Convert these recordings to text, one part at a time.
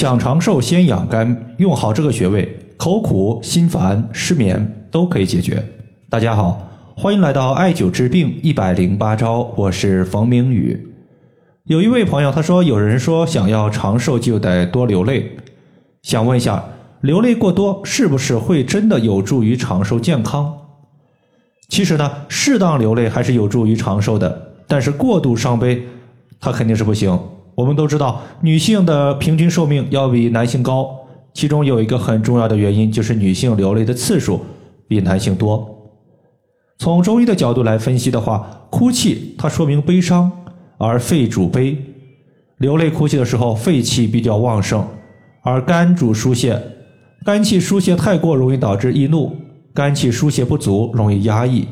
想长寿，先养肝，用好这个穴位，口苦、心烦、失眠都可以解决。大家好，欢迎来到艾灸治病一百零八招，我是冯明宇。有一位朋友他说，有人说想要长寿就得多流泪，想问一下，流泪过多是不是会真的有助于长寿健康？其实呢，适当流泪还是有助于长寿的，但是过度伤悲，它肯定是不行。我们都知道，女性的平均寿命要比男性高，其中有一个很重要的原因就是女性流泪的次数比男性多。从中医的角度来分析的话，哭泣它说明悲伤，而肺主悲，流泪哭泣的时候肺气比较旺盛，而肝主疏泄，肝气疏泄太过容易导致易怒，肝气疏泄不足容易压抑。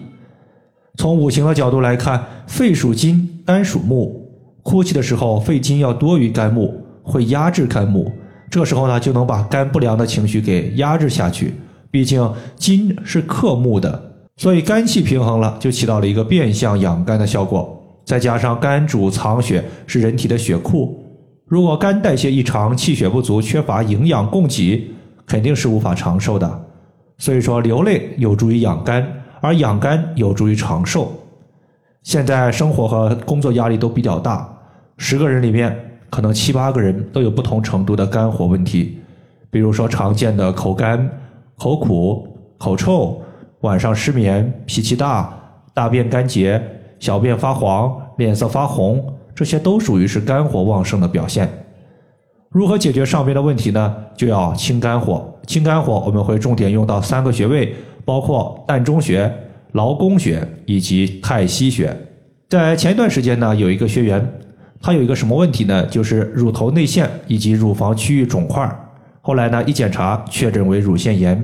从五行的角度来看，肺属金，肝属木。哭泣的时候，肺金要多于肝木，会压制肝木。这时候呢，就能把肝不良的情绪给压制下去。毕竟金是克木的，所以肝气平衡了，就起到了一个变相养肝的效果。再加上肝主藏血，是人体的血库。如果肝代谢异常，气血不足，缺乏营养供给，肯定是无法长寿的。所以说，流泪有助于养肝，而养肝有助于长寿。现在生活和工作压力都比较大。十个人里面，可能七八个人都有不同程度的肝火问题，比如说常见的口干、口苦、口臭、晚上失眠、脾气大、大便干结、小便发黄、脸色发红，这些都属于是肝火旺盛的表现。如何解决上边的问题呢？就要清肝火。清肝火，我们会重点用到三个穴位，包括膻中穴、劳宫穴以及太溪穴。在前一段时间呢，有一个学员。他有一个什么问题呢？就是乳头内陷以及乳房区域肿块。后来呢，一检查确诊为乳腺炎。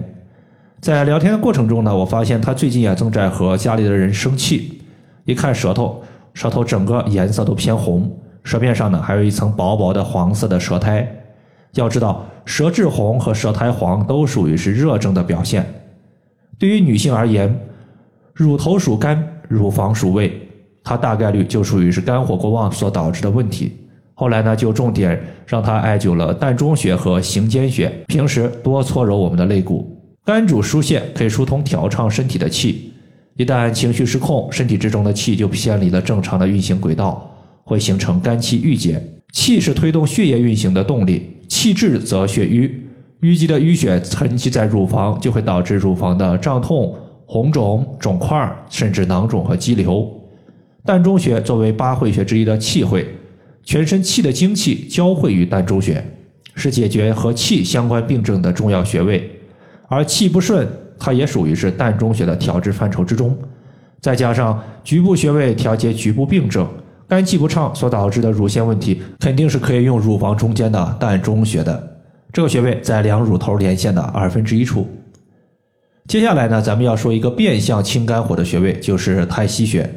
在聊天的过程中呢，我发现他最近也正在和家里的人生气。一看舌头，舌头整个颜色都偏红，舌面上呢还有一层薄薄的黄色的舌苔。要知道，舌质红和舌苔黄都属于是热症的表现。对于女性而言，乳头属肝，乳房属胃。他大概率就属于是肝火过旺所导致的问题。后来呢，就重点让他艾灸了膻中穴和行间穴，平时多搓揉我们的肋骨。肝主疏泄，可以疏通调畅身体的气。一旦情绪失控，身体之中的气就偏离了正常的运行轨道，会形成肝气郁结。气是推动血液运行的动力，气滞则血瘀，淤积的淤血沉积在乳房，就会导致乳房的胀痛、红肿、肿块，甚至囊肿和肌瘤。膻中穴作为八会穴之一的气会，全身气的精气交汇于膻中穴，是解决和气相关病症的重要穴位。而气不顺，它也属于是膻中穴的调治范畴之中。再加上局部穴位调节局部病症，肝气不畅所导致的乳腺问题，肯定是可以用乳房中间的膻中穴的。这个穴位在两乳头连线的二分之一处。接下来呢，咱们要说一个变相清肝火的穴位，就是太溪穴。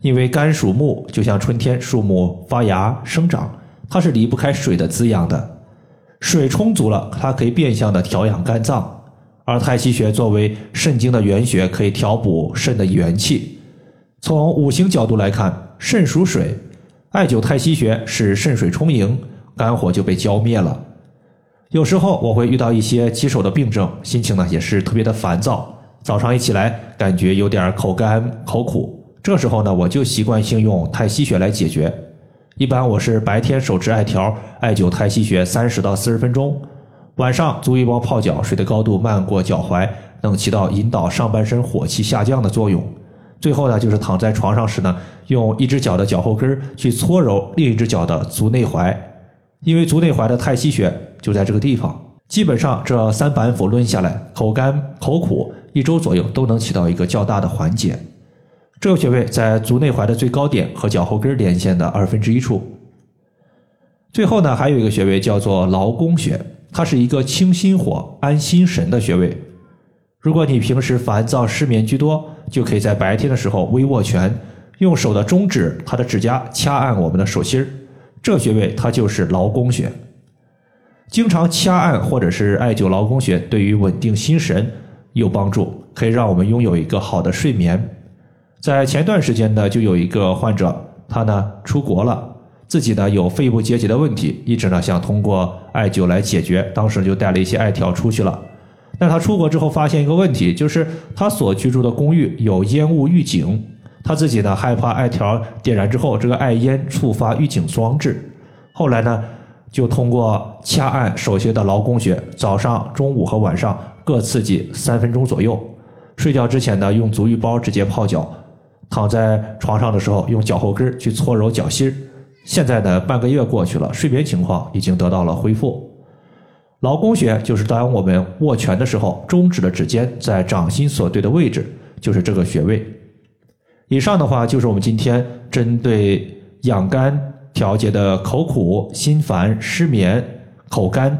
因为肝属木，就像春天树木发芽生长，它是离不开水的滋养的。水充足了，它可以变相的调养肝脏。而太溪穴作为肾经的原穴，可以调补肾的元气。从五行角度来看，肾属水，艾灸太溪穴使肾水充盈，肝火就被浇灭了。有时候我会遇到一些棘手的病症，心情呢也是特别的烦躁，早上一起来感觉有点口干口苦。这时候呢，我就习惯性用太溪穴来解决。一般我是白天手持艾条艾灸太溪穴三十到四十分钟，晚上足浴包泡脚，水的高度漫过脚踝，能起到引导上半身火气下降的作用。最后呢，就是躺在床上时呢，用一只脚的脚后跟去搓揉另一只脚的足内踝，因为足内踝的太溪穴就在这个地方。基本上这三板斧抡下来，口干口苦一周左右都能起到一个较大的缓解。这个穴位在足内踝的最高点和脚后跟连线的二分之一处。最后呢，还有一个穴位叫做劳宫穴，它是一个清心火、安心神的穴位。如果你平时烦躁、失眠居多，就可以在白天的时候微握拳，用手的中指、它的指甲掐按我们的手心儿，这穴位它就是劳宫穴。经常掐按或者是艾灸劳宫穴，对于稳定心神有帮助，可以让我们拥有一个好的睡眠。在前段时间呢，就有一个患者，他呢出国了，自己呢有肺部结节的问题，一直呢想通过艾灸来解决，当时就带了一些艾条出去了。但他出国之后发现一个问题，就是他所居住的公寓有烟雾预警，他自己呢害怕艾条点燃之后这个艾烟触发预警装置。后来呢，就通过掐按手穴的劳宫穴，早上、中午和晚上各刺激三分钟左右。睡觉之前呢，用足浴包直接泡脚，躺在床上的时候用脚后跟去搓揉脚心。现在呢，半个月过去了，睡眠情况已经得到了恢复。劳宫穴就是当我们握拳的时候，中指的指尖在掌心所对的位置，就是这个穴位。以上的话就是我们今天针对养肝调节的口苦、心烦、失眠、口干，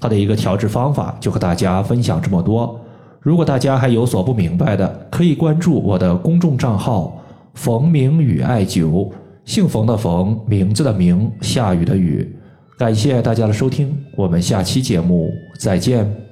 它的一个调治方法，就和大家分享这么多。如果大家还有所不明白的，可以关注我的公众账号“冯明宇艾灸”，姓冯的冯，名字的名，下雨的雨。感谢大家的收听，我们下期节目再见。